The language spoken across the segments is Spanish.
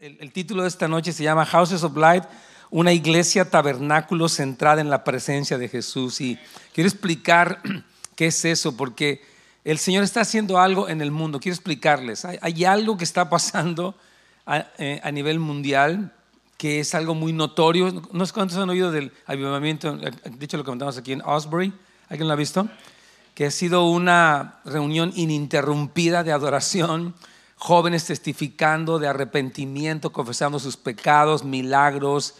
El, título de esta noche se llama Houses of Light, una iglesia tabernáculo centrada en la presencia de Jesús. Y quiero explicar qué es eso, porque el Señor está haciendo algo en el mundo. Quiero explicarles. Hay, algo que está pasando eh, a, nivel mundial que es algo muy notorio. No sé cuántos han oído del avivamiento, dicho lo comentamos aquí en Osbury. ¿Alguien lo ha visto? Que ha sido una reunión ininterrumpida de adoración jóvenes testificando de arrepentimiento, confesando sus pecados, milagros,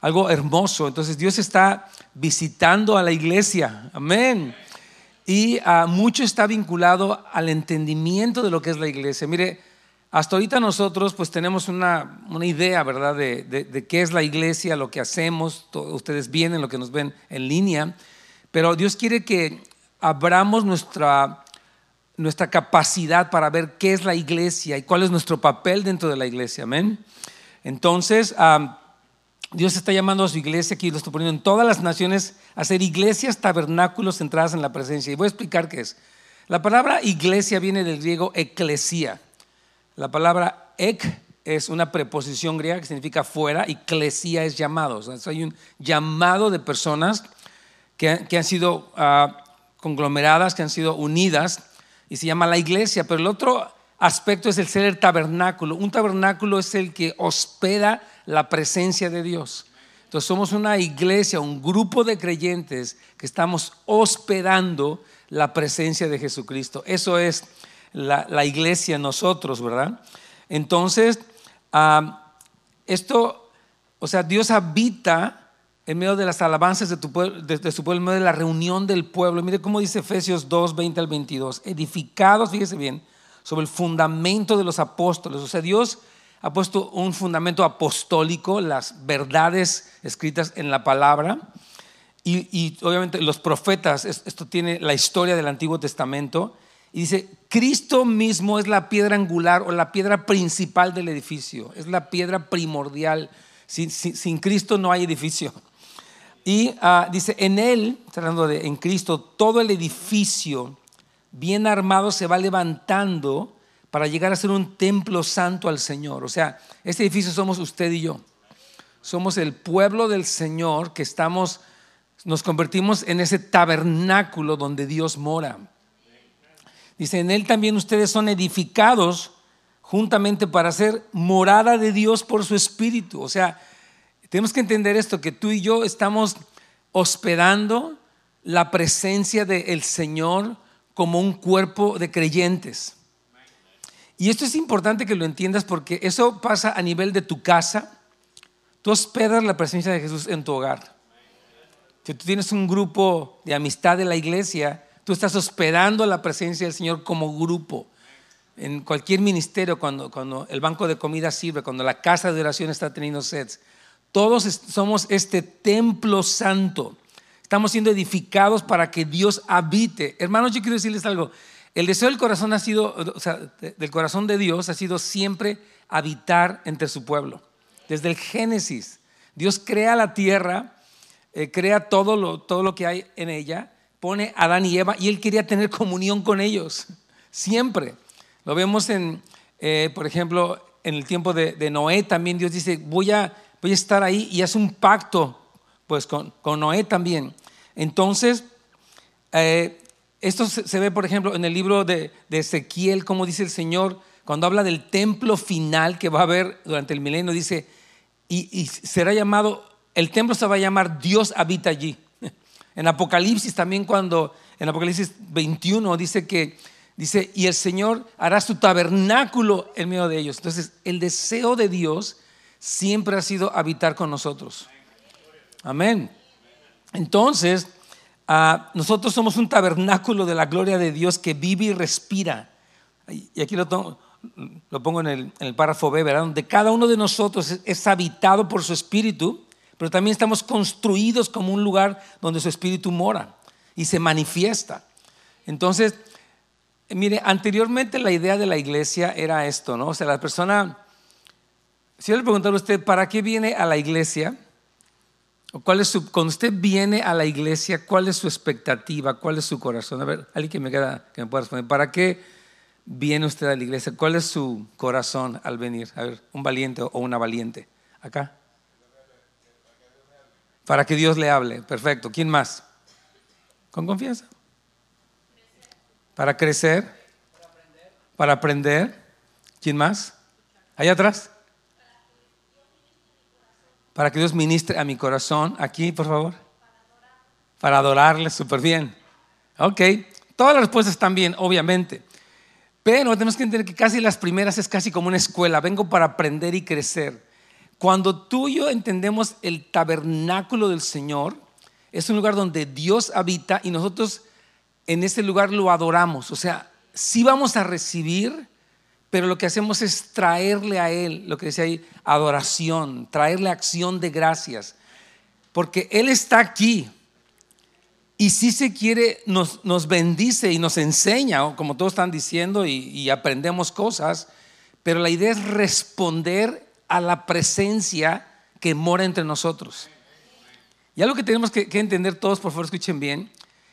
algo hermoso. Entonces Dios está visitando a la iglesia, amén. Y ah, mucho está vinculado al entendimiento de lo que es la iglesia. Mire, hasta ahorita nosotros pues tenemos una, idea, ¿verdad?, de, de, qué es la iglesia, lo que hacemos, ustedes vienen, lo que nos ven en línea, pero Dios quiere que abramos nuestra nuestra capacidad para ver qué es la iglesia y cuál es nuestro papel dentro de la iglesia. Amén. Entonces, Dios está llamando a su iglesia, aquí lo estoy poniendo en todas las naciones, a ser iglesias, tabernáculos centradas en la presencia. Y voy a explicar qué es. La palabra iglesia viene del griego eclesia. La palabra ek es una preposición griega que significa fuera y eclesia es llamado. Hay un llamado de personas que, han sido ah, conglomeradas, que han sido unidas y se llama la iglesia, pero el otro aspecto es el ser el tabernáculo. Un tabernáculo es el que hospeda la presencia de Dios. Entonces somos una iglesia, un grupo de creyentes que estamos hospedando la presencia de Jesucristo. Eso es la, iglesia nosotros, ¿verdad? Entonces, esto, o sea, Dios habita en medio de las alabanzas de, tu pueblo, de, su pueblo, en medio de la reunión del pueblo. Mire cómo dice Efesios 2, 20 al 22. Edificados, fíjese bien, sobre el fundamento de los apóstoles. O sea, Dios ha puesto un fundamento apostólico, las verdades escritas en la palabra. Y, obviamente los profetas, esto tiene la historia del Antiguo Testamento, y dice, Cristo mismo es la piedra angular o la piedra principal del edificio, es la piedra primordial. Sin Cristo no hay edificio. Y ah, dice, en él, hablando de en Cristo, todo el edificio bien armado se va levantando para llegar a ser un templo santo al Señor. O sea, este edificio somos usted y yo. Somos el pueblo del Señor que estamos, nos convertimos en ese tabernáculo donde Dios mora. Dice, en él también ustedes son edificados juntamente para ser morada de Dios por su Espíritu. O sea, tenemos que entender esto, que tú y yo estamos hospedando la presencia del Señor como un cuerpo de creyentes. Y esto es importante que lo entiendas porque eso pasa a nivel de tu casa. Tú hospedas la presencia de Jesús en tu hogar. Si tú tienes un grupo de amistad de la iglesia, tú estás hospedando la presencia del Señor como grupo. En cualquier ministerio, cuando, cuando el banco de comida sirve, cuando la casa de oración está teniendo sets, todos somos este templo santo. Estamos siendo edificados para que Dios habite. Hermanos, yo quiero decirles algo. El deseo del corazón ha sido, o sea, del corazón de Dios ha sido siempre habitar entre su pueblo. Desde el Génesis, Dios crea la tierra, eh, crea todo lo, todo lo que hay en ella, pone a Adán y Eva y él quería tener comunión con ellos, siempre. Lo vemos en, eh, por ejemplo, en el tiempo de, de Noé también Dios dice, voy a voy a estar ahí y hace un pacto pues con, Noé también. Entonces, eh, esto se, ve, por ejemplo, en el libro de, Ezequiel, como dice el Señor, cuando habla del templo final que va a haber durante el milenio, dice, y, y será llamado, el templo se va a llamar Dios habita allí. En Apocalipsis también cuando, en Apocalipsis 21 dice que, dice, y el Señor hará su tabernáculo en medio de ellos. Entonces, el deseo de Dios siempre ha sido habitar con nosotros. Amén. Entonces, ah, nosotros somos un tabernáculo de la gloria de Dios que vive y respira. Y aquí lo, pongo en el, párrafo B, ¿verdad? Donde cada uno de nosotros es, habitado por su espíritu, pero también estamos construidos como un lugar donde su espíritu mora y se manifiesta. Entonces, mire, anteriormente la idea de la iglesia era esto, ¿no? O sea, la persona si yo le preguntara a usted, ¿para qué viene a la iglesia? ¿O cuál es su, cuando usted viene a la iglesia, ¿cuál es su expectativa? ¿Cuál es su corazón? A ver, alguien que me, queda, que me pueda responder. ¿Para qué, viene usted a la iglesia? ¿Cuál es su corazón al venir? A ver, un valiente o una valiente. Acá. Para que Dios le hable. Perfecto. ¿Quién más? Con confianza. Para crecer. Para aprender. ¿Quién más? Allá atrás. Para que Dios ministre a mi corazón. Aquí, por favor. Para adorarle súper bien. Ok. Todas las respuestas están bien, obviamente. Pero tenemos que entender que casi las primeras es casi como una escuela. Vengo para aprender y crecer. Cuando tú y yo entendemos el tabernáculo del Señor, es un lugar donde Dios habita y nosotros en ese lugar lo adoramos. O sea, sí vamos a recibir, pero lo que hacemos es traerle a Él, lo que decía ahí, adoración, traerle acción de gracias. Porque Él está aquí. Y si se quiere, nos, nos bendice y nos enseña, como todos están diciendo, y, aprendemos cosas, pero la idea es responder a la presencia que mora entre nosotros. Y algo que tenemos que, que, entender todos, por favor, escuchen bien,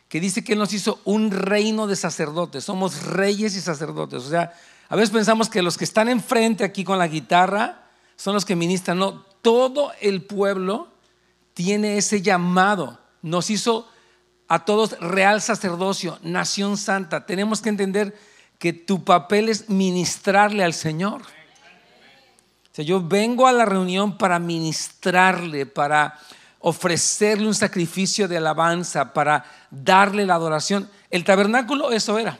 que dice que Él nos hizo un reino de sacerdotes, somos reyes y sacerdotes. O sea, a veces pensamos que los que están enfrente aquí con la guitarra son los que ministran. No, todo el pueblo tiene ese llamado. Nos hizo a todos real sacerdocio, nación santa. Tenemos que entender que tu papel es ministrarle al Señor. O sea, yo vengo a la reunión para ministrarle, para ofrecerle un sacrificio de alabanza, para darle la adoración. El tabernáculo eso era.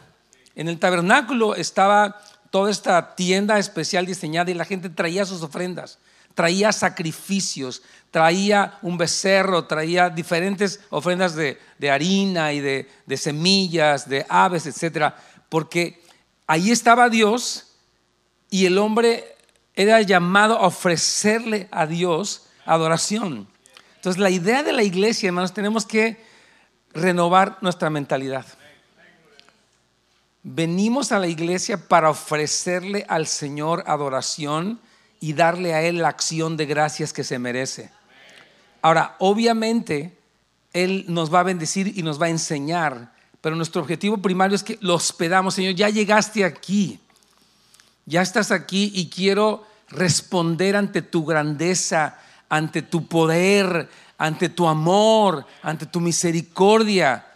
En el tabernáculo estaba toda esta tienda especial diseñada y la gente traía sus ofrendas traía sacrificios, traía un becerro, traía diferentes ofrendas de, harina y de, de, semillas, de aves, etc. Porque ahí estaba Dios y el hombre era llamado a ofrecerle a Dios adoración. Entonces la idea de la iglesia, hermanos, tenemos que renovar nuestra mentalidad. Venimos a la iglesia para ofrecerle al Señor adoración y darle a Él la acción de gracias que se merece. Ahora, obviamente, Él nos va a bendecir y nos va a enseñar, pero nuestro objetivo primario es que lo hospedamos, Señor, ya llegaste aquí, ya estás aquí y quiero responder ante tu grandeza, ante tu poder, ante tu amor, ante tu misericordia.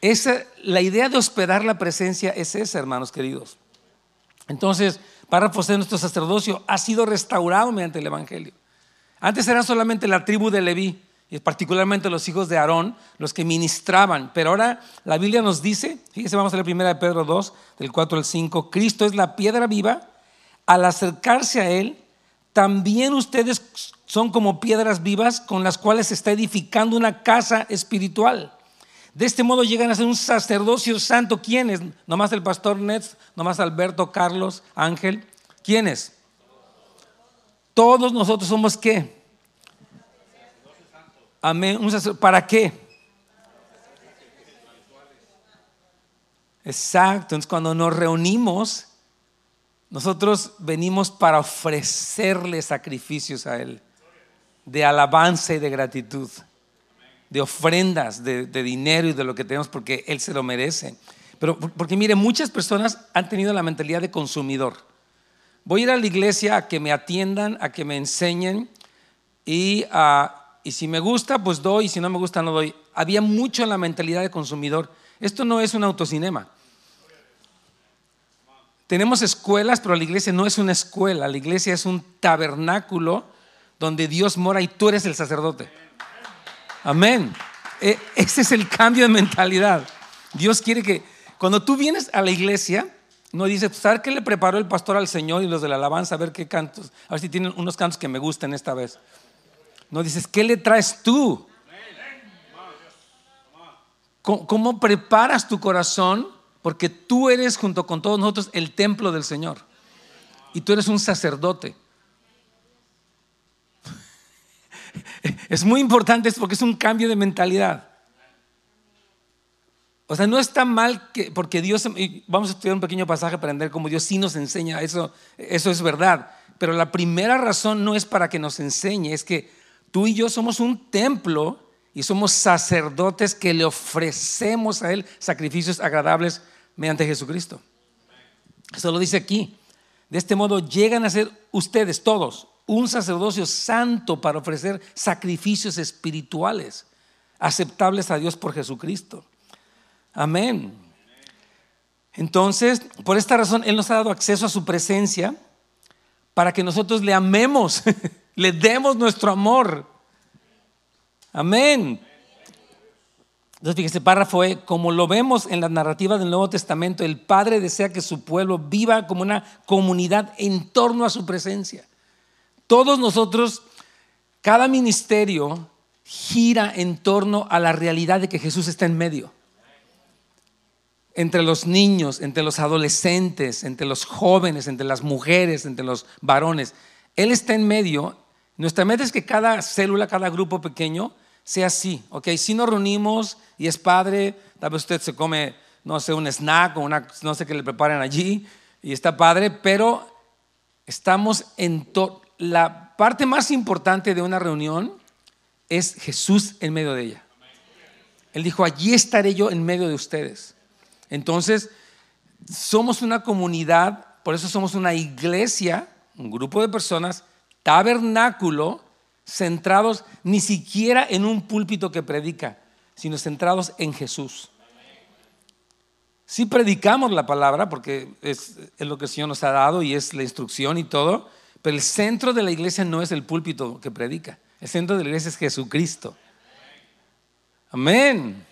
Esa, la idea de hospedar la presencia es esa, hermanos queridos. Entonces, párrafos de nuestro sacerdocio ha sido restaurado mediante el Evangelio. Antes era solamente la tribu de Leví, y particularmente los hijos de Aarón, los que ministraban. Pero ahora la Biblia nos dice, fíjese, vamos a la primera de Pedro 2, del 4 al 5, Cristo es la piedra viva. Al acercarse a Él, también ustedes son como piedras vivas con las cuales se está edificando una casa espiritual. De este modo llegan a ser un sacerdocio santo. ¿Quiénes? Nomás el pastor Nets, nomás Alberto, Carlos, Ángel. ¿Quiénes? Todos nosotros somos qué? Amén. ¿Para qué? Exacto. Entonces cuando nos reunimos, nosotros venimos para ofrecerle sacrificios a Él de alabanza y de gratitud de ofrendas, de, dinero y de lo que tenemos porque Él se lo merece. Pero porque mire, muchas personas han tenido la mentalidad de consumidor. Voy a ir a la iglesia a que me atiendan, a que me enseñen y, y si me gusta, pues doy y si no me gusta, no doy. Había mucho en la mentalidad de consumidor. Esto no es un autocinema. Tenemos escuelas, pero la iglesia no es una escuela. La iglesia es un tabernáculo donde Dios mora y tú eres el sacerdote. Amén. E, ese es el cambio de mentalidad. Dios quiere que cuando tú vienes a la iglesia, no dices, ¿sabes qué le preparó el pastor al Señor y los de la alabanza? A ver qué cantos, a ver si tienen unos cantos que me gusten esta vez. No dices, ¿qué le traes tú? ¿Cómo, preparas tu corazón? Porque tú eres junto con todos nosotros el templo del Señor. Y tú eres un sacerdote. Es muy importante porque es un cambio de mentalidad. O sea, no está mal que, porque Dios, vamos a estudiar un pequeño pasaje para entender cómo Dios sí nos enseña, eso, eso es verdad. Pero la primera razón no es para que nos enseñe, es que tú y yo somos un templo y somos sacerdotes que le ofrecemos a Él sacrificios agradables mediante Jesucristo. Eso lo dice aquí. De este modo llegan a ser ustedes todos un sacerdocio santo para ofrecer sacrificios espirituales aceptables a Dios por Jesucristo. Amén. Entonces, por esta razón, Él nos ha dado acceso a su presencia para que nosotros le amemos, le demos nuestro amor. Amén. Entonces, fíjese, párrafo E, como lo vemos en la narrativa del Nuevo Testamento, el Padre desea que su pueblo viva como una comunidad en torno a su presencia. Todos nosotros, cada ministerio gira en torno a la realidad de que Jesús está en medio. Entre los niños, entre los adolescentes, entre los jóvenes, entre las mujeres, entre los varones. Él está en medio. Nuestra meta es que cada célula, cada grupo pequeño sea así, ¿ok? Si nos reunimos y es padre, tal vez usted se come, no sé, un snack o una, no sé qué le preparan allí y está padre, pero estamos en todo. La parte más importante de una reunión es Jesús en medio de ella. Él dijo, allí estaré yo en medio de ustedes. Entonces, somos una comunidad, por eso somos una iglesia, un grupo de personas, tabernáculo, centrados ni siquiera en un púlpito que predica, sino centrados en Jesús. Sí predicamos la palabra porque es, lo que el Señor nos ha dado y es la instrucción y todo, pero el centro de la iglesia no es el púlpito que predica, el centro de la iglesia es Jesucristo. Amén.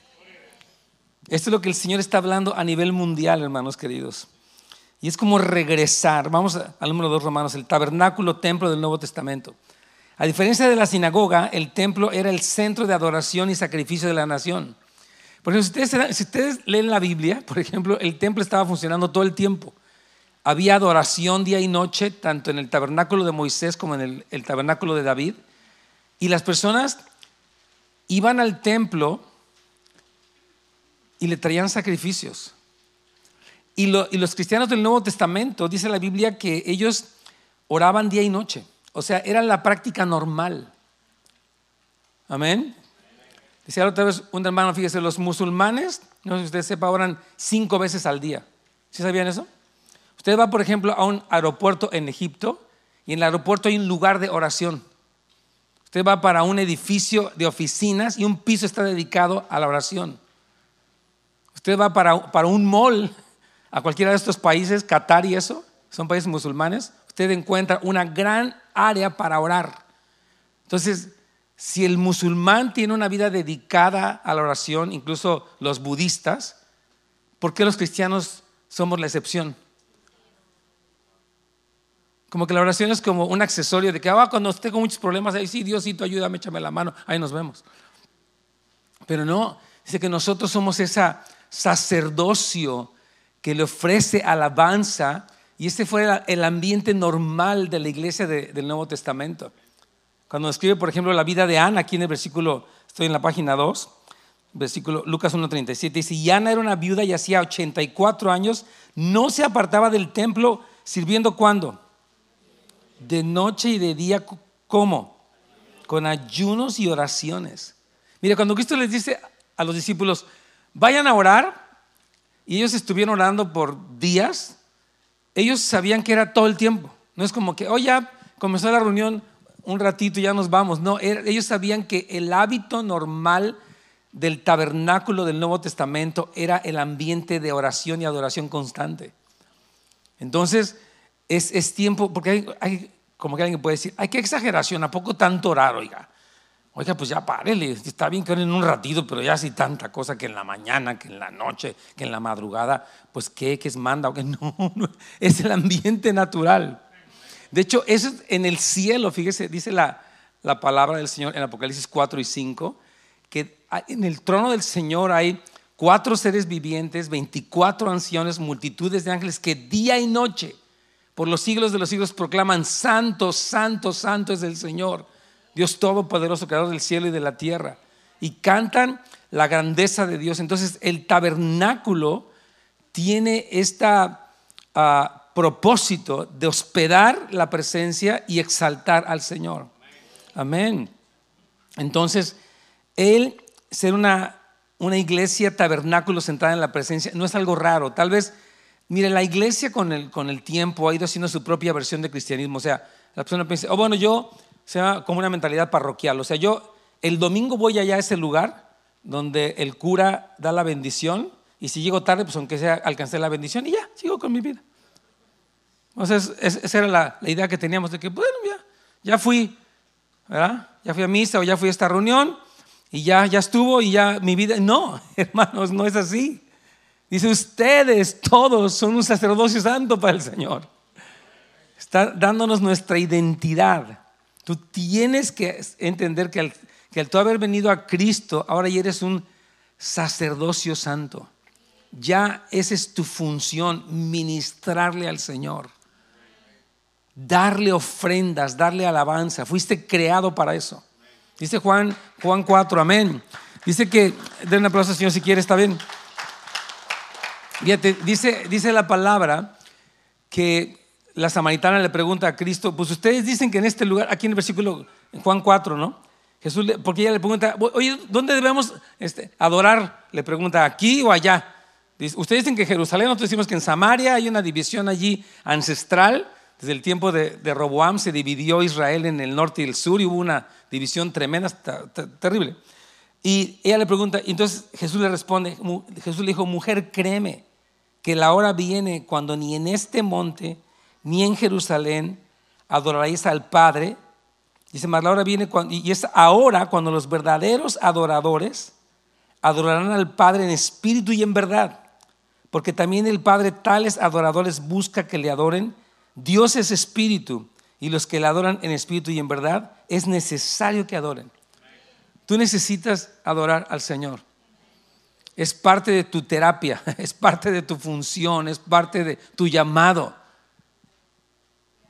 Esto es lo que el Señor está hablando a nivel mundial, hermanos queridos. Y es como regresar, vamos al número dos romanos, el tabernáculo templo del Nuevo Testamento. A diferencia de la sinagoga, el templo era el centro de adoración y sacrificio de la nación. Por ejemplo, si ustedes, leen la Biblia, por ejemplo, el templo estaba funcionando todo el tiempo. Había adoración día y noche, tanto en el tabernáculo de Moisés como en el, tabernáculo de David. Y las personas iban al templo y le traían sacrificios. Y, y, los cristianos del Nuevo Testamento, dice la Biblia, que ellos oraban día y noche. O sea, era la práctica normal. Amén. Decía otra vez un hermano, fíjese, los musulmanes, no sé si usted sepa, oran cinco veces al día. ¿Sí sabían eso? Usted va, por ejemplo, a un aeropuerto en Egipto y en el aeropuerto hay un lugar de oración. Usted va para un edificio de oficinas y un piso está dedicado a la oración. Usted va para, para un mall a cualquiera de estos países, Qatar y eso, son países musulmanes, usted encuentra una gran área para orar. Entonces, si el musulmán tiene una vida dedicada a la oración, incluso los budistas, ¿por qué los cristianos somos la excepción? Como que la oración es como un accesorio de que ah, cuando tengo muchos problemas, ahí sí, Diosito, ayúdame, échame la mano, ahí nos vemos. Pero no, dice que nosotros somos ese sacerdocio que le ofrece alabanza y este fue el ambiente normal de la iglesia del Nuevo Testamento. Cuando escribe, por ejemplo, la vida de Ana, aquí en el versículo, estoy en la página 2, versículo Lucas 1.37, dice, y Ana era una viuda y hacía 84 años, no se apartaba del templo sirviendo cuando? De noche y de día, ¿cómo? Con ayunos y oraciones. Mira, cuando Cristo les dice a los discípulos, vayan a orar, y ellos estuvieron orando por días, ellos sabían que era todo el tiempo. No es como que, oh, ya comenzó la reunión un ratito y ya nos vamos. No, ellos sabían que el hábito normal del tabernáculo del Nuevo Testamento era el ambiente de oración y adoración constante. Entonces, es, tiempo, porque hay, como que alguien puede decir, ay, qué exageración, ¿a poco tanto orar, oiga? Oiga, pues ya párele, está bien que oren un ratito, pero ya así tanta cosa que en la mañana, que en la noche, que en la madrugada, pues qué, que es manda o que no, no, es el ambiente natural. De hecho, eso es en el cielo, fíjese, dice la, la palabra del Señor en Apocalipsis 4 y 5, que en el trono del Señor hay cuatro seres vivientes, 24 ancianos, multitudes de ángeles que día y noche, por los siglos de los siglos, proclaman, santo, santo, santo es el Señor Dios Todopoderoso, Creador del cielo y de la tierra. Y cantan la grandeza de Dios. Entonces el tabernáculo tiene este propósito de hospedar la presencia y exaltar al Señor. Amén. Entonces, él ser una, una iglesia tabernáculo centrada en la presencia no es algo raro. Tal vez Mire, la iglesia con el, con el tiempo ha ido haciendo su propia versión de cristianismo. O sea, la persona piensa, oh, bueno, yo, sea como una mentalidad parroquial. O sea, yo el domingo voy allá a ese lugar donde el cura da la bendición y si llego tarde, pues aunque sea, alcancé la bendición y ya, sigo con mi vida. O sea, esa era la, idea que teníamos de que, bueno, ya, ya fui, ¿verdad? Ya fui a misa o ya fui a esta reunión y ya, ya estuvo y ya mi vida. No, hermanos, no es así. Dice, ustedes todos son un sacerdocio santo para el Señor. Está dándonos nuestra identidad. Tú tienes que entender que al, que al tú haber venido a Cristo, ahora ya eres un sacerdocio santo. Ya esa es tu función, ministrarle al Señor. Darle ofrendas, darle alabanza. Fuiste creado para eso. Dice Juan, Juan 4, amén. Dice que, den un aplauso Señor si quiere, está bien. Fíjate, dice, dice la palabra que la samaritana le pregunta a Cristo, pues ustedes dicen que en este lugar, aquí en el versículo, Juan 4, ¿no? Jesús, porque ella le pregunta, oye, ¿dónde debemos este, adorar? Le pregunta, ¿aquí o allá? Ustedes dicen que Jerusalén, nosotros decimos que en Samaria hay una división allí ancestral desde el tiempo de, Roboam se dividió Israel en el norte y el sur y hubo una división tremenda, terrible. Y ella le pregunta, entonces Jesús le responde, Jesús le dijo, mujer, créeme que la hora viene cuando ni en este monte ni en Jerusalén adoraréis al Padre. Dice, más la hora viene cuando, y es ahora cuando los verdaderos adoradores adorarán al Padre en espíritu y en verdad. Porque también el Padre tales adoradores busca que le adoren Dios es espíritu y los que le adoran en espíritu y en verdad es necesario que adoren. Tú necesitas adorar al Señor. Es parte de tu terapia, es parte de tu función, es parte de tu llamado.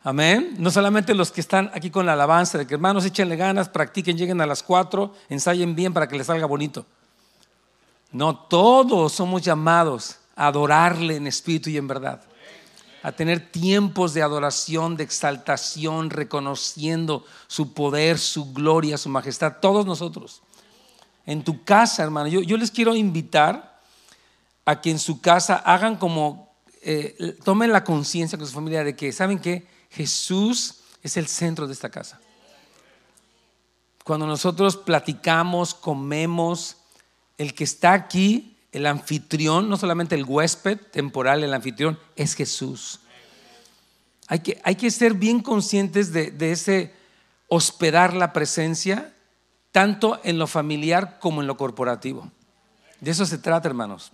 Amén. No solamente los que están aquí con la alabanza, de que hermanos échenle ganas, practiquen, lleguen a las cuatro, ensayen bien para que les salga bonito. No, todos somos llamados a adorarle en espíritu y en verdad a tener tiempos de adoración, de exaltación, reconociendo su poder, su gloria, su majestad, todos nosotros. En tu casa, hermano, yo, les quiero invitar a que en su casa hagan como, eh, tomen la conciencia con su familia de que, ¿saben que Jesús es el centro de esta casa. Cuando nosotros platicamos, comemos, el que está aquí el anfitrión, no solamente el huésped temporal, el anfitrión, es Jesús. Hay que, hay que ser bien conscientes de, ese hospedar la presencia, tanto en lo familiar como en lo corporativo. De eso se trata, hermanos.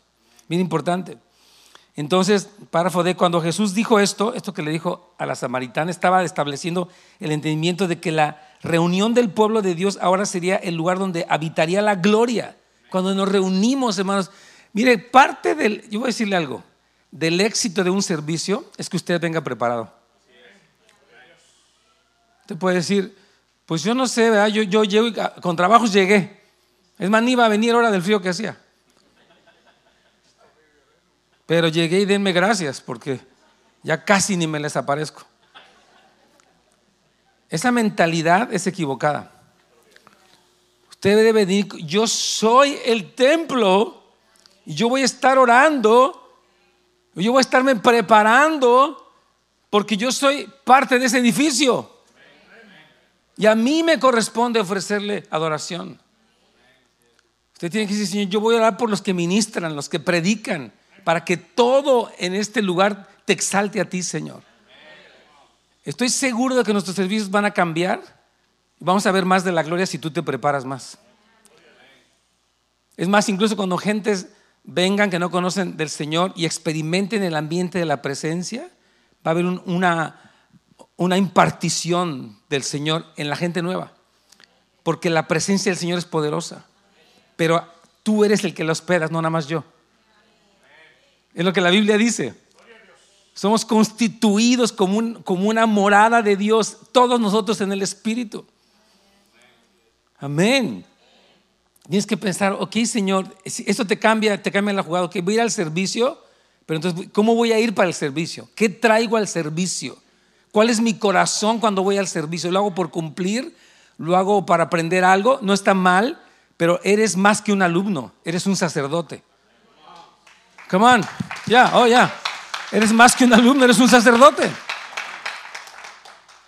Bien importante. Entonces, párrafo de cuando Jesús dijo esto, esto que le dijo a la samaritana, estaba estableciendo el entendimiento de que la reunión del pueblo de Dios ahora sería el lugar donde habitaría la gloria cuando nos reunimos, hermanos. Mire, parte del, yo voy a decirle algo, del éxito de un servicio es que usted venga preparado. Usted puede decir, pues yo no sé, Yo, yo llego con trabajos llegué. Es más, ni iba a venir hora del frío que hacía. Pero llegué y denme gracias porque ya casi ni me les aparezco. Esa mentalidad es equivocada. Usted debe decir, yo soy el templo y yo voy a estar orando, yo voy a estarme preparando porque yo soy parte de ese edificio. Y a mí me corresponde ofrecerle adoración. Usted tiene que decir, Señor, yo voy a orar por los que ministran, los que predican, para que todo en este lugar te exalte a ti, Señor. Estoy seguro de que nuestros servicios van a cambiar Vamos a ver más de la gloria si tú te preparas más. Es más, incluso cuando gentes vengan que no conocen del Señor y experimenten el ambiente de la presencia, va a haber una, una impartición del Señor en la gente nueva. Porque la presencia del Señor es poderosa. Pero tú eres el que la hospedas, no nada más yo. Es lo que la Biblia dice. Somos constituidos como, como una morada de Dios, todos nosotros en el Espíritu. Amén. Tienes que pensar, ok, Señor, esto te cambia, te cambia la jugada, ok, voy a ir al servicio, pero entonces, ¿cómo voy a ir para el servicio? ¿Qué traigo al servicio? ¿Cuál es mi corazón cuando voy al servicio? ¿Lo hago por cumplir? ¿Lo hago para aprender algo? No está mal, pero eres más que un alumno, eres un sacerdote. Come on, ya, oh ya. Eres más que un alumno, eres un sacerdote.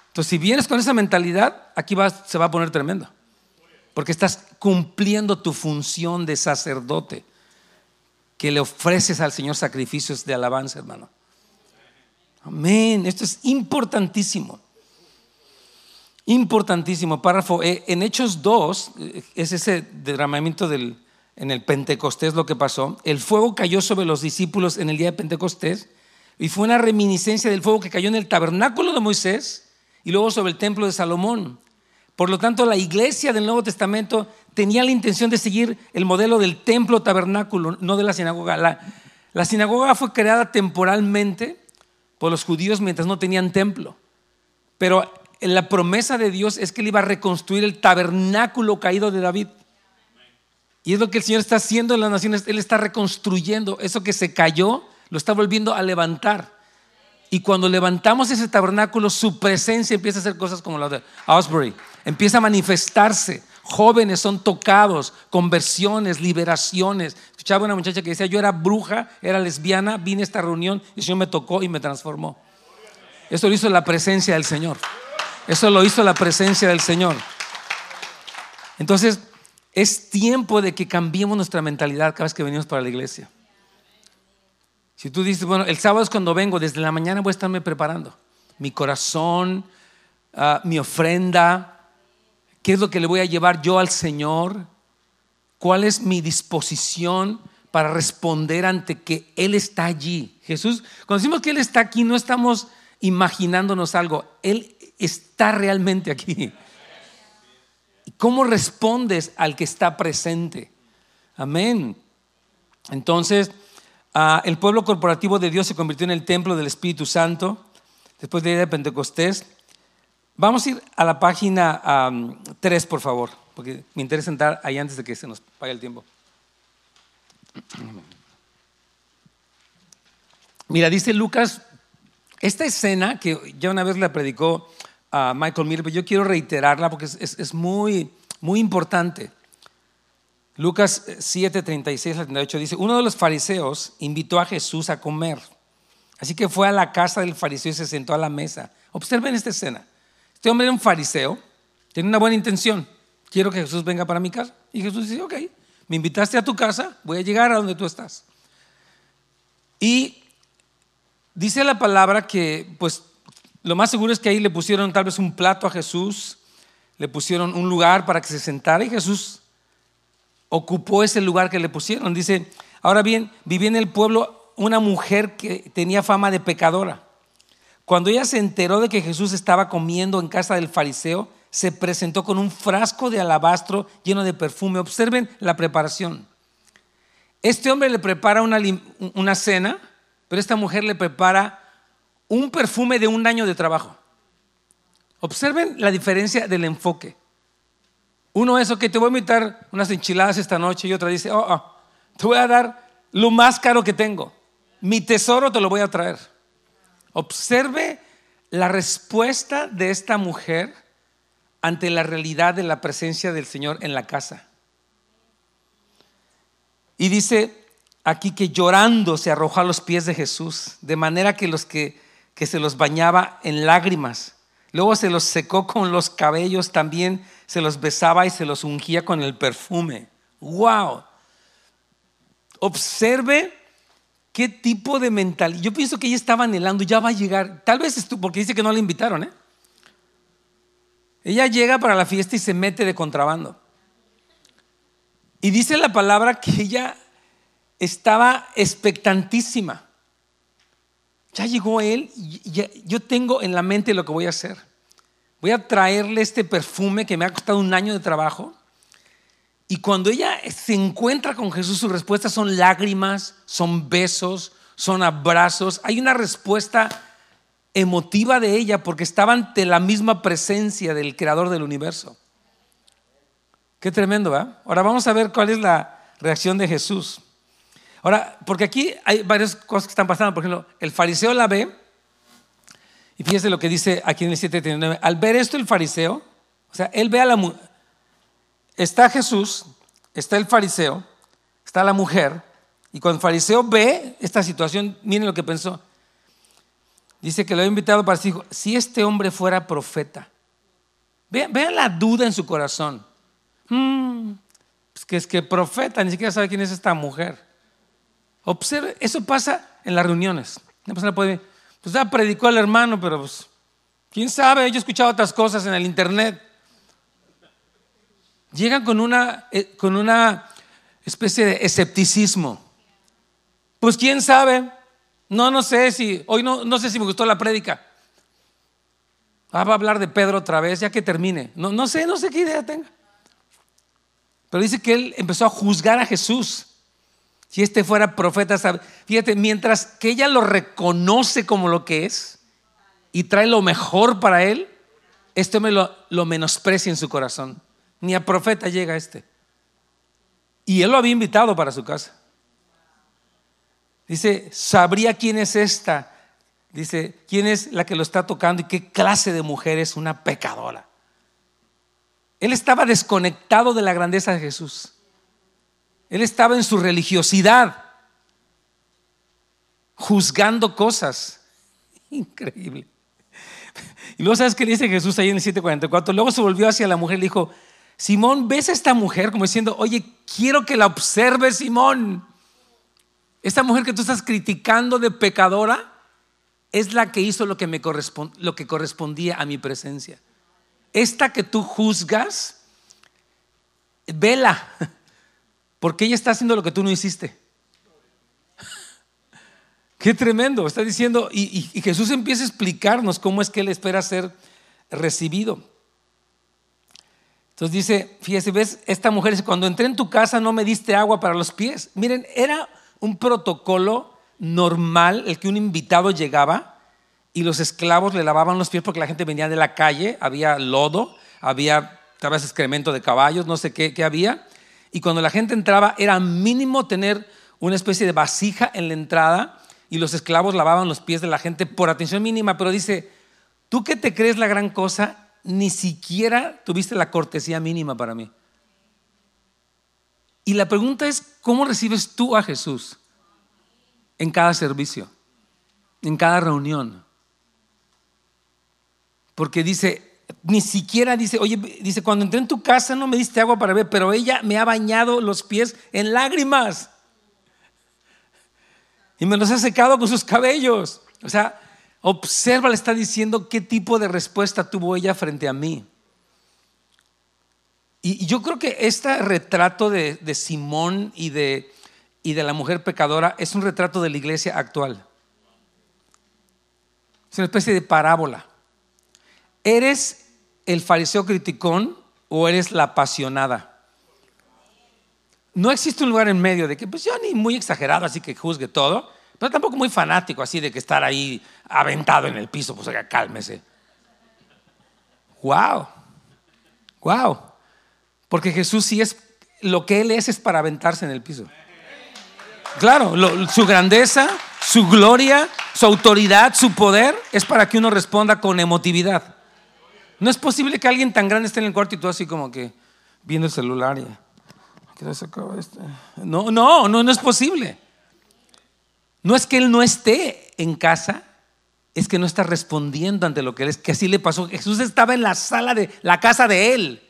Entonces, si vienes con esa mentalidad, aquí se va a poner tremendo. Porque estás cumpliendo tu función de sacerdote, que le ofreces al Señor sacrificios de alabanza, hermano. Amén. Esto es importantísimo. Importantísimo. Párrafo e. En Hechos 2, eh, es ese derramamiento del, en el Pentecostés lo que pasó. El fuego cayó sobre los discípulos en el día de Pentecostés y fue una reminiscencia del fuego que cayó en el tabernáculo de Moisés y luego sobre el templo de Salomón. Por lo tanto, la iglesia del Nuevo Testamento tenía la intención de seguir el modelo del templo tabernáculo, no de la sinagoga. La, sinagoga fue creada temporalmente por los judíos mientras no tenían templo. Pero la promesa de Dios es que él iba a reconstruir el tabernáculo caído de David. Y es lo que el Señor está haciendo en las naciones. Él está reconstruyendo eso que se cayó, lo está volviendo a levantar. Y cuando levantamos ese tabernáculo, su presencia empieza a hacer cosas como la de Osbury. Empieza a manifestarse. Jóvenes son tocados, conversiones, liberaciones. Escuchaba una muchacha que decía, yo era bruja, era lesbiana, vine a esta reunión y el Señor me tocó y me transformó. Eso lo hizo la presencia del Señor. Eso lo hizo la presencia del Señor. Entonces, es tiempo de que cambiemos nuestra mentalidad cada vez que venimos para la iglesia. Si tú dices, bueno, el sábado es cuando vengo, desde la mañana voy a estarme preparando. Mi corazón, ah, mi ofrenda, qué es lo que le voy a llevar yo al Señor, cuál es mi disposición para responder ante que Él está allí. Jesús, cuando decimos que Él está aquí, no estamos imaginándonos algo, Él está realmente aquí. ¿Cómo respondes al que está presente? Amén. Entonces, Ah, el pueblo corporativo de Dios se convirtió en el templo del Espíritu Santo después de Pentecostés. Vamos a ir a la página 3, por favor, porque me interesa entrar ahí antes de que se nos vaya el tiempo. Mira, dice Lucas, esta escena que ya una vez la predicó a Michael Miller, pero yo quiero reiterarla porque es, es muy, muy importante. Lucas 7, 36 al 38 dice, uno de los fariseos invitó a Jesús a comer. Así que fue a la casa del fariseo y se sentó a la mesa. Observen esta escena. Este hombre era un fariseo, tiene una buena intención. Quiero que Jesús venga para mi casa. Y Jesús dice, ok, me invitaste a tu casa, voy a llegar a donde tú estás. Y dice la palabra que, pues, lo más seguro es que ahí le pusieron tal vez un plato a Jesús, le pusieron un lugar para que se sentara y Jesús ocupó ese lugar que le pusieron. Dice, ahora bien, vivía en el pueblo una mujer que tenía fama de pecadora. Cuando ella se enteró de que Jesús estaba comiendo en casa del fariseo, se presentó con un frasco de alabastro lleno de perfume. Observen la preparación. Este hombre le prepara una, una cena, pero esta mujer le prepara un perfume de un año de trabajo. Observen la diferencia del enfoque. Uno es, que te voy a invitar unas enchiladas esta noche y otra dice, oh, oh, te voy a dar lo más caro que tengo. Mi tesoro te lo voy a traer. Observe la respuesta de esta mujer ante la realidad de la presencia del Señor en la casa. Y dice aquí que llorando se arrojó a los pies de Jesús, de manera que los que, que se los bañaba en lágrimas. Luego se los secó con los cabellos también se los besaba y se los ungía con el perfume. ¡Wow! Observe qué tipo de mentalidad. Yo pienso que ella estaba anhelando, ya va a llegar. Tal vez porque dice que no la invitaron, ¿eh? Ella llega para la fiesta y se mete de contrabando. Y dice la palabra que ella estaba expectantísima. Ya llegó él, yo tengo en la mente lo que voy a hacer voy a traerle este perfume que me ha costado un año de trabajo. Y cuando ella se encuentra con Jesús, su respuesta son lágrimas, son besos, son abrazos. Hay una respuesta emotiva de ella porque estaba ante la misma presencia del creador del universo. Qué tremendo, ¿verdad? Ahora vamos a ver cuál es la reacción de Jesús. Ahora, porque aquí hay varias cosas que están pasando. Por ejemplo, el fariseo la ve y fíjese lo que dice aquí en el 739. Al ver esto el fariseo, o sea, él ve a la mujer, está Jesús, está el fariseo, está la mujer, y cuando el fariseo ve esta situación, miren lo que pensó. Dice que lo había invitado para decir, si este hombre fuera profeta. Vean, la duda en su corazón. Hmm, pues que es que profeta, ni siquiera sabe quién es esta mujer. Observe, eso pasa en las reuniones. Una persona puede, pues ya predicó el hermano, pero pues, quién sabe, yo he escuchado otras cosas en el internet. Llegan con una, eh, con una especie de escepticismo. Pues quién sabe, no, no sé si, hoy no, no sé si me gustó la prédica. Ah, va a hablar de Pedro otra vez, ya que termine. No, no sé, no sé qué idea tenga. Pero dice que él empezó a juzgar a Jesús. Si este fuera profeta, fíjate, mientras que ella lo reconoce como lo que es y trae lo mejor para él, este hombre lo, lo menosprecia en su corazón. Ni a profeta llega este. Y él lo había invitado para su casa. Dice, sabría quién es esta. Dice, quién es la que lo está tocando y qué clase de mujer es una pecadora. Él estaba desconectado de la grandeza de Jesús. Él estaba en su religiosidad, juzgando cosas. Increíble. Y luego, ¿sabes qué dice Jesús ahí en el 744? Luego se volvió hacia la mujer y le dijo, Simón, ¿ves a esta mujer? Como diciendo, oye, quiero que la observes, Simón. Esta mujer que tú estás criticando de pecadora es la que hizo lo que, me lo que correspondía a mi presencia. Esta que tú juzgas, vela, porque ella está haciendo lo que tú no hiciste. Qué tremendo, está diciendo, y, y, Jesús empieza a explicarnos cómo es que Él espera ser recibido. Entonces dice, fíjese, ves, esta mujer dice, cuando entré en tu casa no me diste agua para los pies. Miren, era un protocolo normal, el que un invitado llegaba y los esclavos le lavaban los pies porque la gente venía de la calle, había lodo, había tal vez excremento de caballos, no sé qué, qué había. Y cuando la gente entraba era mínimo tener una especie de vasija en la entrada y los esclavos lavaban los pies de la gente por atención mínima, pero dice, tú que te crees la gran cosa, ni siquiera tuviste la cortesía mínima para mí. Y la pregunta es, ¿cómo recibes tú a Jesús en cada servicio, en cada reunión? Porque dice, ni siquiera dice, oye, dice, cuando entré en tu casa no me diste agua para beber, pero ella me ha bañado los pies en lágrimas. Y me los ha secado con sus cabellos. O sea, observa, le está diciendo qué tipo de respuesta tuvo ella frente a mí. Y yo creo que este retrato de, Simón y de, la mujer pecadora es un retrato de la iglesia actual. Es una especie de parábola. ¿Eres el fariseo criticón o eres la apasionada? No existe un lugar en medio de que, pues yo ni muy exagerado, así que juzgue todo, pero tampoco muy fanático, así de que estar ahí aventado en el piso, pues oiga, cálmese. ¡Wow! ¡Wow! Porque Jesús sí es, lo que Él es es para aventarse en el piso. Claro, su grandeza, su gloria, su autoridad, su poder es para que uno responda con emotividad. No es posible que alguien tan grande esté en el cuarto y tú así como que viendo el celular y... No, no, no, no es posible. No es que Él no esté en casa, es que no está respondiendo ante lo que Él es, que así le pasó. Jesús estaba en la sala de la casa de Él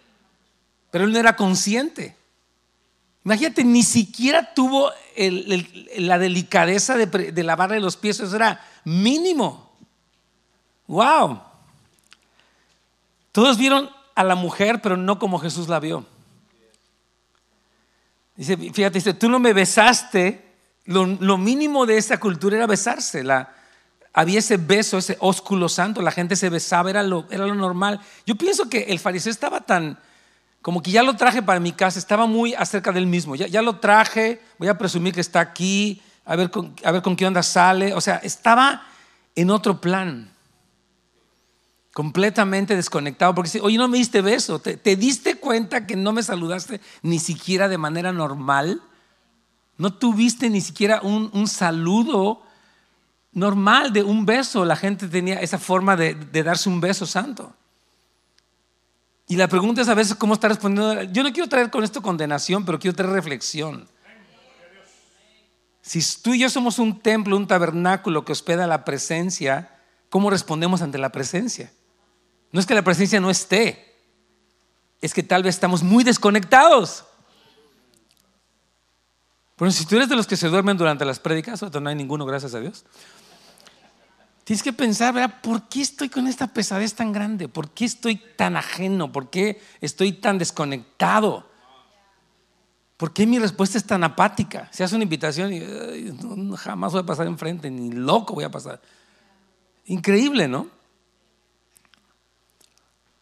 pero él no era consciente. Imagínate, ni siquiera tuvo la delicadeza de, lavarle los pies, eso era mínimo. ¡Wow! Todos vieron a la mujer, pero no como Jesús la vio. Dice, fíjate, dice, tú no me besaste. Lo, mínimo de esa cultura era besarse. La, había ese beso, ese ósculo santo, la gente se besaba, era lo, era lo normal. Yo pienso que el fariseo estaba tan, como que ya lo traje para mi casa, estaba muy acerca del mismo, ya, ya lo traje, voy a presumir que está aquí, a ver, con, a ver con qué onda sale, o sea, estaba en otro plan, completamente desconectado, porque si, oye, no me diste beso, ¿Te, diste cuenta que no me saludaste ni siquiera de manera normal, no tuviste ni siquiera un, un saludo normal de un beso, la gente tenía esa forma de, de darse un beso santo. Y la pregunta es a veces cómo está respondiendo. Yo no quiero traer con esto condenación, pero quiero traer reflexión. Si tú y yo somos un templo, un tabernáculo que hospeda la presencia cómo respondemos ante la presencia. No es que la presencia no esté, es que tal vez estamos muy desconectados. Pero si tú eres de los que se duermen durante las prédicas, no hay ninguno, gracias a Dios. Tienes que pensar, ¿verdad? ¿Por qué estoy con esta pesadez tan grande? ¿Por qué estoy tan ajeno? ¿Por qué estoy tan desconectado? ¿Por qué mi respuesta es tan apática? Se hace una invitación y jamás voy a pasar enfrente, ni loco voy a pasar. Increíble, ¿no?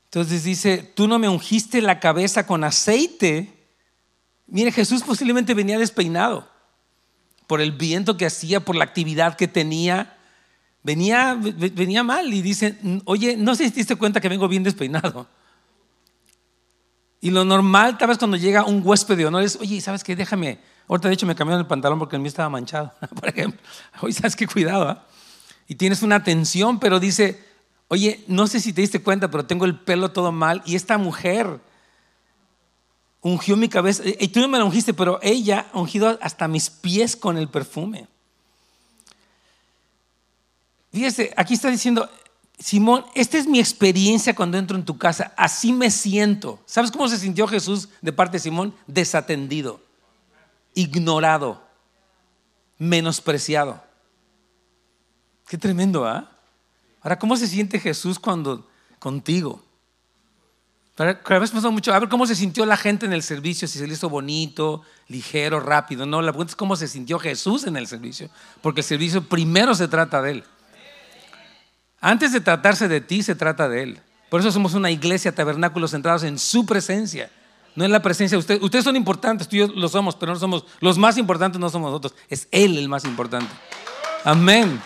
Entonces dice, tú no me ungiste la cabeza con aceite. Mire, Jesús posiblemente venía despeinado por el viento que hacía, por la actividad que tenía. Venía, venía mal y dice, oye, no sé si te diste cuenta que vengo bien despeinado. Y lo normal, tal vez cuando llega un huésped de honor es, oye, ¿sabes qué? Déjame. Ahorita de hecho me cambiaron el pantalón porque el mío estaba manchado, por ejemplo. Oye, ¿sabes qué? Cuidado. ¿ah? Y tienes una tensión, pero dice, oye, no sé si te diste cuenta, pero tengo el pelo todo mal. Y esta mujer ungió mi cabeza. Y tú no me la ungiste, pero ella ungido hasta mis pies con el perfume. Fíjese, aquí está diciendo, Simón, esta es mi experiencia cuando entro en tu casa, así me siento. ¿Sabes cómo se sintió Jesús de parte de Simón? Desatendido, ignorado, menospreciado. Qué tremendo, ¿ah? Ahora, ¿cómo se siente Jesús cuando contigo? Cada vez pasó mucho, a ver cómo se sintió la gente en el servicio, si se le hizo bonito, ligero, rápido. No, la pregunta es cómo se sintió Jesús en el servicio, porque el servicio primero se trata de Él. Antes de tratarse de ti, se trata de Él. Por eso somos una iglesia, tabernáculos centrados en su presencia, no en la presencia de ustedes. Ustedes son importantes, tú y yo lo somos, pero no somos, los más importantes no somos nosotros, es Él el más importante. Amén.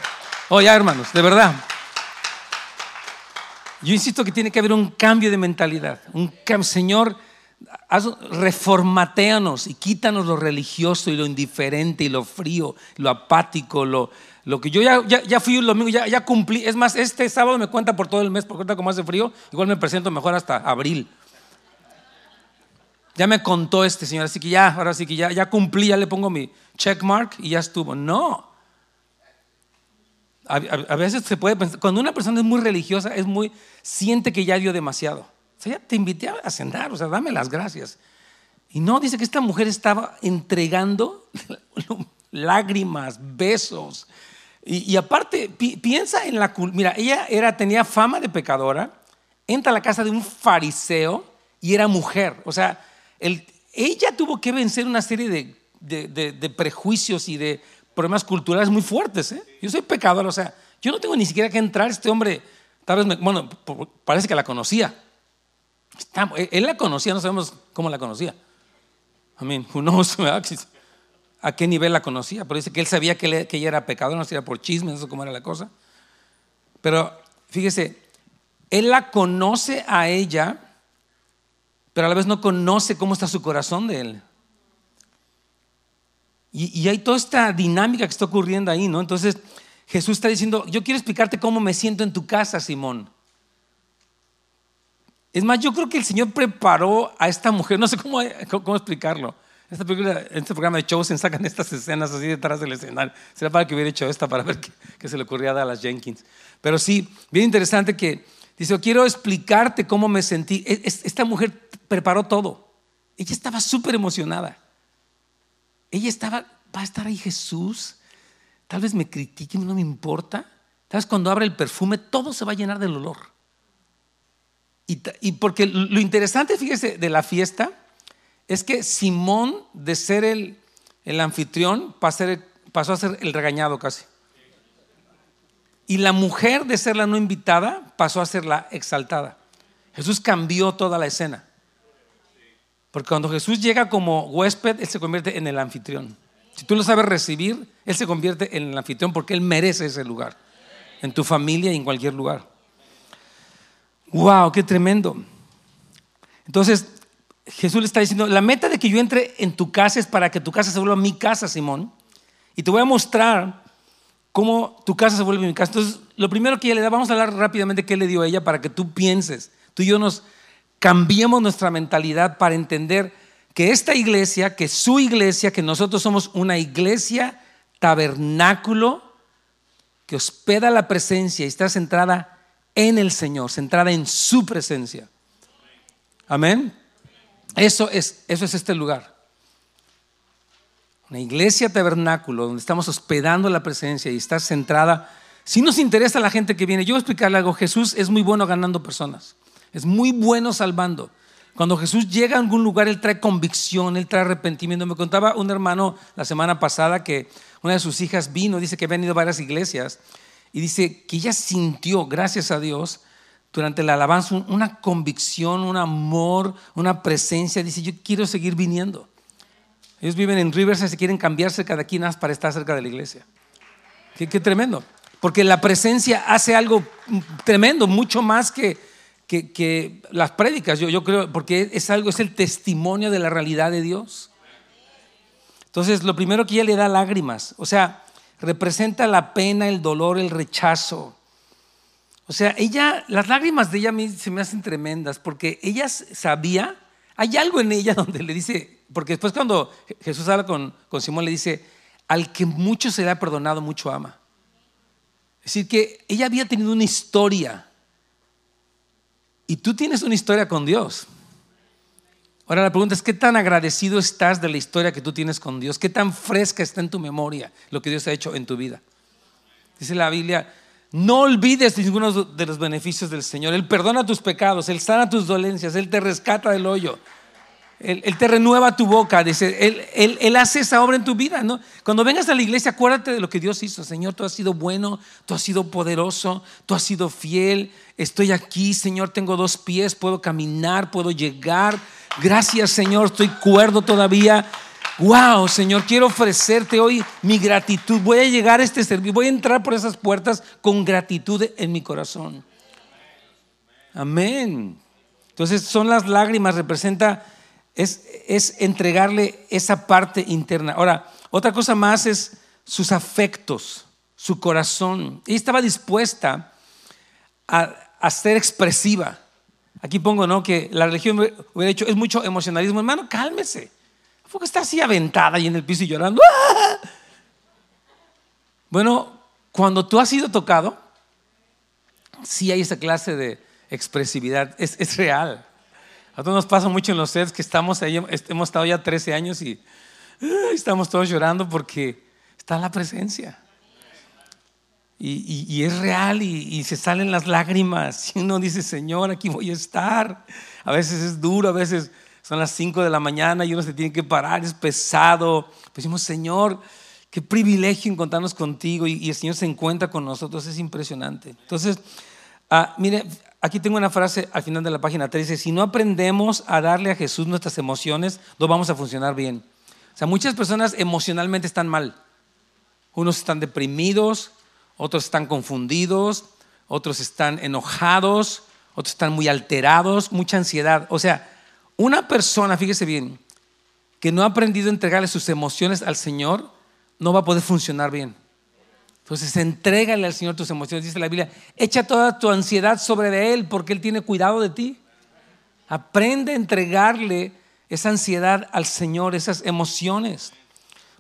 Oye, hermanos, de verdad. Yo insisto que tiene que haber un cambio de mentalidad. Un cambio. Señor, reformateanos y quítanos lo religioso y lo indiferente y lo frío, lo apático, lo, lo que yo ya, ya, fui un domingo, ya, ya, cumplí. Es más, este sábado me cuenta por todo el mes, porque ahorita como hace frío, igual me presento mejor hasta abril. Ya me contó este señor, así que ya, ahora sí que ya, ya cumplí, ya le pongo mi check mark y ya estuvo. No. A, veces se puede pensar, cuando una persona es muy religiosa, es muy, siente que ya dio demasiado. O sea, ya te invité a cenar, o sea, dame las gracias. Y no, dice que esta mujer estaba entregando lágrimas, besos, y, aparte, piensa en la... Mira, ella era, tenía fama de pecadora, entra a la casa de un fariseo y era mujer. O sea, ella tuvo que vencer una serie de, prejuicios y de problemas culturales muy fuertes. ¿eh? Yo soy pecador, o sea, yo no tengo ni siquiera que entrar. Este hombre, tal vez, bueno, parece que la conocía. él la conocía, no sabemos cómo la conocía. I mean, who knows? a qué nivel la conocía, pero dice que él sabía que, ella era pecadora, no sabía por chismes, no sé cómo era la cosa. Pero fíjese, él la conoce a ella, pero a la vez no conoce cómo está su corazón de él. Y, y hay toda esta dinámica que está ocurriendo ahí, ¿no? Entonces Jesús está diciendo, yo quiero explicarte cómo me siento en tu casa, Simón. Es más, yo creo que el Señor preparó a esta mujer, no sé cómo, cómo explicarlo esta película, en este programa de Chosen sacan estas escenas así detrás del escenario. Será para que hubiera hecho esta para ver qué, se le ocurría a Dallas Jenkins. Pero sí, bien interesante que dice, quiero explicarte cómo me sentí. E, esta mujer preparó todo. Ella estaba súper emocionada. Ella estaba, va a estar ahí Jesús. Tal vez me critique, no me importa. Tal vez cuando abra el perfume todo se va a llenar del olor. Y porque lo interesante, fíjese, de la fiesta es que Simón, de ser el, anfitrión, pasó a ser el regañado casi. Y la mujer, de ser la no invitada, pasó a ser la exaltada. Jesús cambió toda la escena. Porque cuando Jesús llega como huésped, Él se convierte en el anfitrión. Si tú lo sabes recibir, Él se convierte en el anfitrión porque Él merece ese lugar. En tu familia y en cualquier lugar. ¡Wow! ¡Qué tremendo! Entonces, Jesús le está diciendo, la meta de que yo entre en tu casa es para que tu casa se vuelva mi casa, Simón. Y te voy a mostrar cómo tu casa se vuelve mi casa. Entonces, lo primero que ella le da, vamos a hablar rápidamente qué le dio a ella para que tú pienses, tú y yo nos cambiemos nuestra mentalidad para entender que esta iglesia, que su iglesia, que nosotros somos una iglesia tabernáculo que hospeda la presencia y está centrada en el Señor, centrada en su presencia. Amén. Eso es, eso es este lugar. Una iglesia tabernáculo donde estamos hospedando la presencia y está centrada. Si nos interesa la gente que viene, yo voy a explicarle algo. Jesús es muy bueno ganando personas. Es muy bueno salvando. Cuando Jesús llega a algún lugar, Él trae convicción, Él trae arrepentimiento. Me contaba un hermano la semana pasada que una de sus hijas vino, dice que habían ido a varias iglesias, y dice que ella sintió, gracias a Dios, durante la alabanza, una convicción, un amor, una presencia. Dice, yo quiero seguir viniendo. Ellos viven en Riverside y quieren cambiarse cada quien más para estar cerca de la iglesia. Qué, qué tremendo. Porque la presencia hace algo tremendo, mucho más que, que, las prédicas, yo, yo, creo, porque es algo, es el testimonio de la realidad de Dios. Entonces, lo primero que ella le da lágrimas, o sea, representa la pena, el dolor, el rechazo. O sea, ella, las lágrimas de ella a mí se me hacen tremendas, porque ella sabía, hay algo en ella donde le dice, porque después cuando Jesús habla con, con Simón le dice, al que mucho se le ha perdonado, mucho ama. Es decir, que ella había tenido una historia y tú tienes una historia con Dios. Ahora la pregunta es, ¿qué tan agradecido estás de la historia que tú tienes con Dios? ¿Qué tan fresca está en tu memoria lo que Dios ha hecho en tu vida? Dice la Biblia, no olvides ninguno de los beneficios del Señor. Él perdona tus pecados, Él sana tus dolencias, Él te rescata del hoyo. Él, te renueva tu boca, él, hace esa obra en tu vida, ¿no? Cuando vengas a la iglesia, acuérdate de lo que Dios hizo. Señor, tú has sido bueno, tú has sido poderoso, tú has sido fiel. Estoy aquí, Señor, tengo dos pies, puedo caminar, puedo llegar. Gracias, Señor, estoy cuerdo todavía. Wow, Señor, quiero ofrecerte hoy mi gratitud. Voy a llegar a este servicio, voy a entrar por esas puertas con gratitud en mi corazón. Amén. Entonces son las lágrimas, representa es, entregarle esa parte interna. Ahora, otra cosa más es sus afectos, su corazón. Ella estaba dispuesta a, ser expresiva. Aquí pongo, ¿no? Que la religión hubiera dicho, es mucho emocionalismo. Hermano, cálmese. ¿Por qué está así aventada ahí en el piso y llorando? ¡Ah! Bueno, cuando tú has sido tocado, sí hay esa clase de expresividad. Es, es real. A todos nos pasa mucho en los sets que estamos ahí, hemos estado ya 13 años y estamos todos llorando porque está la presencia. Y, es real y, se salen las lágrimas. Y uno dice, Señor, aquí voy a estar. A veces es duro, a veces son las 5 de la mañana y uno se tiene que parar, es pesado. Pues decimos, Señor, qué privilegio encontrarnos contigo y, el Señor se encuentra con nosotros, es impresionante. Entonces, ah, mire, Aquí tengo una frase al final de la página 13, si no aprendemos a darle a Jesús nuestras emociones, no vamos a funcionar bien. O sea, muchas personas emocionalmente están mal. Unos están deprimidos, otros están confundidos, otros están enojados, otros están muy alterados, mucha ansiedad. O sea, una persona, fíjese bien, que no ha aprendido a entregarle sus emociones al Señor, no va a poder funcionar bien. Entonces, entrégale al Señor tus emociones. Dice la Biblia, echa toda tu ansiedad sobre Él porque Él tiene cuidado de ti. Aprende a entregarle esa ansiedad al Señor, esas emociones.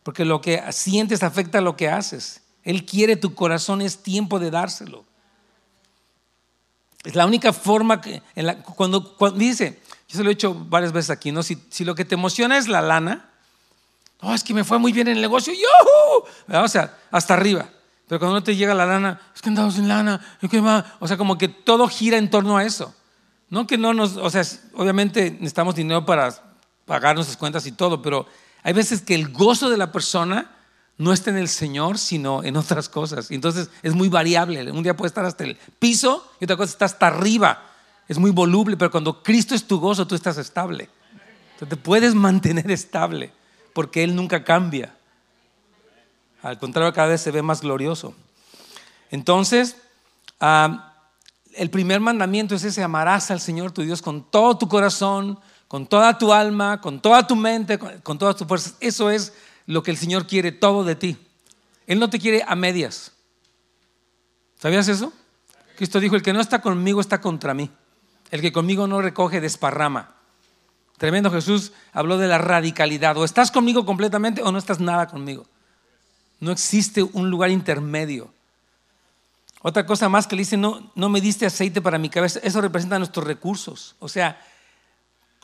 Porque lo que sientes afecta a lo que haces. Él quiere tu corazón, es tiempo de dárselo. Es la única forma que, cuando, dice, yo se lo he hecho varias veces aquí, ¿no? Si, si, lo que te emociona es la lana, no, es que me fue muy bien en el negocio, ¡yuhu! o sea, hasta arriba. Pero cuando no te llega la lana, es que andamos sin lana, ¿qué va? O sea, como que todo gira en torno a eso. No que no nos, o sea, obviamente necesitamos dinero para pagar nuestras cuentas y todo, pero hay veces que el gozo de la persona no está en el Señor, sino en otras cosas. Entonces es muy variable. Un día puede estar hasta el piso y otra cosa está hasta arriba. Es muy voluble, pero cuando Cristo es tu gozo, tú estás estable. Entonces te puedes mantener estable, porque Él nunca cambia. Al contrario, cada vez se ve más glorioso. Entonces, el primer mandamiento es ese, amarás al Señor tu Dios con todo tu corazón, con toda tu alma, con toda tu mente, con, todas tus fuerzas. Eso es lo que el Señor quiere todo de ti. Él no te quiere a medias. ¿Sabías eso? Cristo dijo, el que no está conmigo está contra mí. El que conmigo no recoge desparrama. Tremendo Jesús habló de la radicalidad. O estás conmigo completamente o no estás nada conmigo. No existe un lugar intermedio. Otra cosa más que le dice, no, no me diste aceite para mi cabeza, eso representa nuestros recursos. O sea,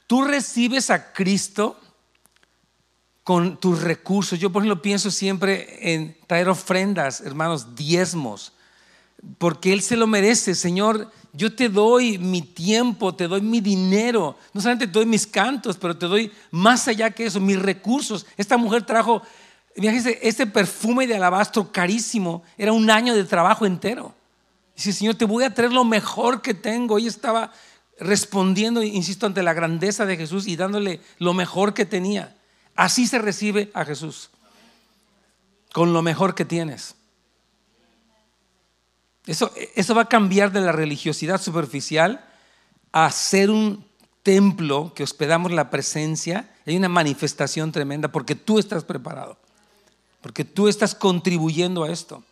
tú recibes a Cristo con tus recursos. Yo, por ejemplo, pienso siempre en traer ofrendas, hermanos, diezmos, porque Él se lo merece. Señor, yo te doy mi tiempo, te doy mi dinero, no solamente te doy mis cantos, pero te doy más allá que eso, mis recursos. Esta mujer trajo, fíjese, este perfume de alabastro carísimo, era un año de trabajo entero. Dice, Señor, te voy a traer lo mejor que tengo. Ella estaba respondiendo, insisto, ante la grandeza de Jesús y dándole lo mejor que tenía. Así se recibe a Jesús, con lo mejor que tienes. Eso, eso va a cambiar de la religiosidad superficial a ser un templo que hospedamos la presencia. Hay una manifestación tremenda porque tú estás preparado, porque tú estás contribuyendo a esto.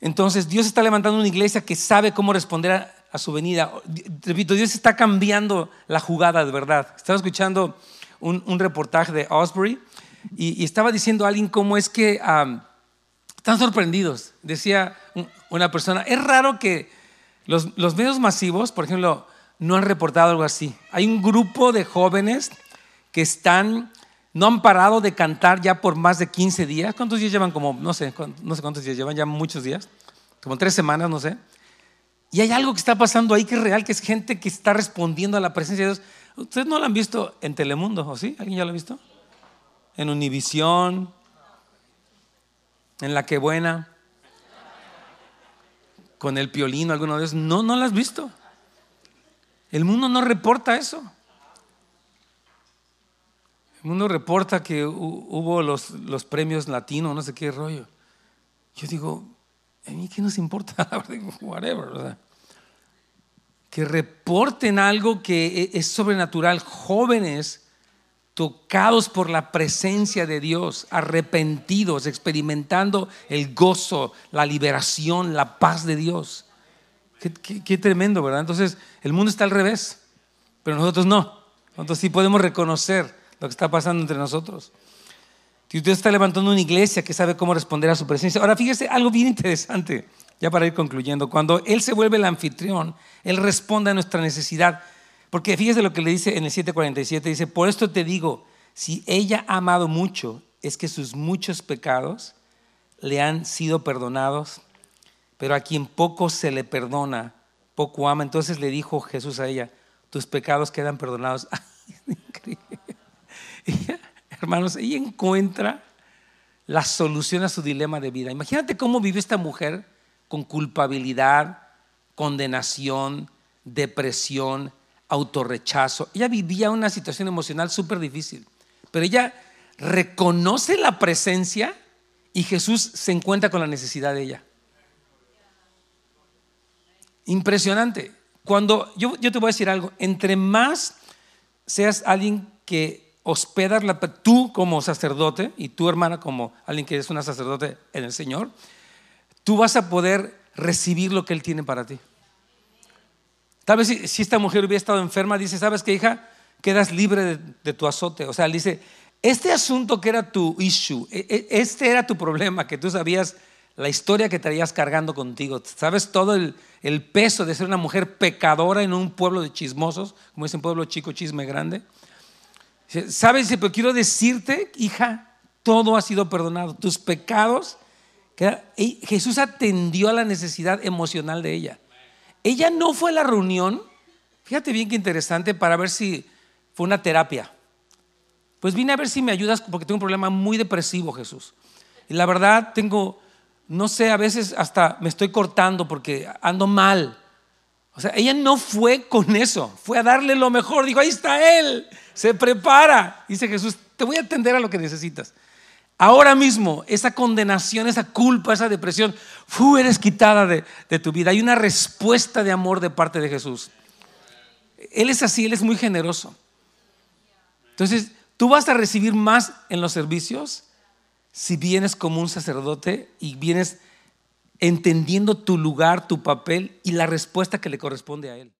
Entonces Dios está levantando una iglesia que sabe cómo responder a, su venida. Repito, Dios está cambiando la jugada de verdad. Estaba escuchando un, reportaje de Osbury y, estaba diciendo a alguien cómo es que están sorprendidos. Decía una persona, es raro que los, medios masivos, por ejemplo, no han reportado algo así. Hay un grupo de jóvenes que están, no han parado de cantar ya por más de 15 días. ¿Cuántos días llevan? Como, no sé, no sé cuántos días llevan, ya muchos días. Como tres semanas, no sé. Y hay algo que está pasando ahí que es real, que es gente que está respondiendo a la presencia de Dios. Ustedes no lo han visto en Telemundo, ¿o sí? ¿Alguien ya lo ha visto? En Univisión, en La Que Buena, con el piolino, alguno de. No, no lo has visto. El mundo no reporta eso. El mundo reporta que hubo los, los premios latinos, no sé qué rollo. Yo digo, a mí qué nos importa, whatever. Que reporten algo que e, es sobrenatural, jóvenes tocados por la presencia de Dios, arrepentidos, experimentando el gozo, la liberación, la paz de Dios. Qué, tremendo, ¿verdad? Entonces, el mundo está al revés, pero nosotros no. Nosotros sí podemos reconocer lo que está pasando entre nosotros. Y usted está levantando una iglesia que sabe cómo responder a su presencia. Ahora fíjese algo bien interesante, ya para ir concluyendo. Cuando Él se vuelve el anfitrión, Él responde a nuestra necesidad. Porque fíjese lo que le dice en el 747, dice, por esto te digo, si ella ha amado mucho, es que sus muchos pecados le han sido perdonados, pero a quien poco se le perdona, poco ama. Entonces le dijo Jesús a ella, tus pecados quedan perdonados. Hermanos, ella encuentra la solución a su dilema de vida. Imagínate cómo vive esta mujer con culpabilidad, condenación, depresión, autorrechazo. Ella vivía una situación emocional súper difícil, pero ella reconoce la presencia y Jesús se encuentra con la necesidad de ella. Impresionante. Cuando yo, yo te voy a decir algo, entre más seas alguien que hospedar la, tú como sacerdote y tu hermana como alguien que es una sacerdote en el Señor, tú vas a poder recibir lo que Él tiene para ti. Tal vez si, esta mujer hubiera estado enferma, dice, ¿sabes qué, hija? Quedas libre de, tu azote. O sea, dice, este asunto que era tu issue, e, e, este era tu problema, que tú sabías la historia que traías cargando contigo. Sabes todo el, el peso de ser una mujer pecadora en un pueblo de chismosos, como es un pueblo chico, chisme grande. ¿Sabes? Pero quiero decirte, hija, todo ha sido perdonado. Tus pecados. Jesús atendió a la necesidad emocional de ella. Ella no fue a la reunión, fíjate bien qué interesante, para ver si fue una terapia. Pues vine a ver si me ayudas porque tengo un problema muy depresivo, Jesús. Y la verdad tengo, no sé, a veces hasta me estoy cortando porque ando mal. O sea, ella no fue con eso, fue a darle lo mejor. Dijo, ahí está Él, se prepara. Dice Jesús, te voy a atender a lo que necesitas. Ahora mismo, esa condenación, esa culpa, esa depresión, fu, eres quitada de, de tu vida. Hay una respuesta de amor de parte de Jesús. Él es así, Él es muy generoso. Entonces, tú vas a recibir más en los servicios si vienes como un sacerdote y vienes entendiendo tu lugar, tu papel y la respuesta que le corresponde a Él.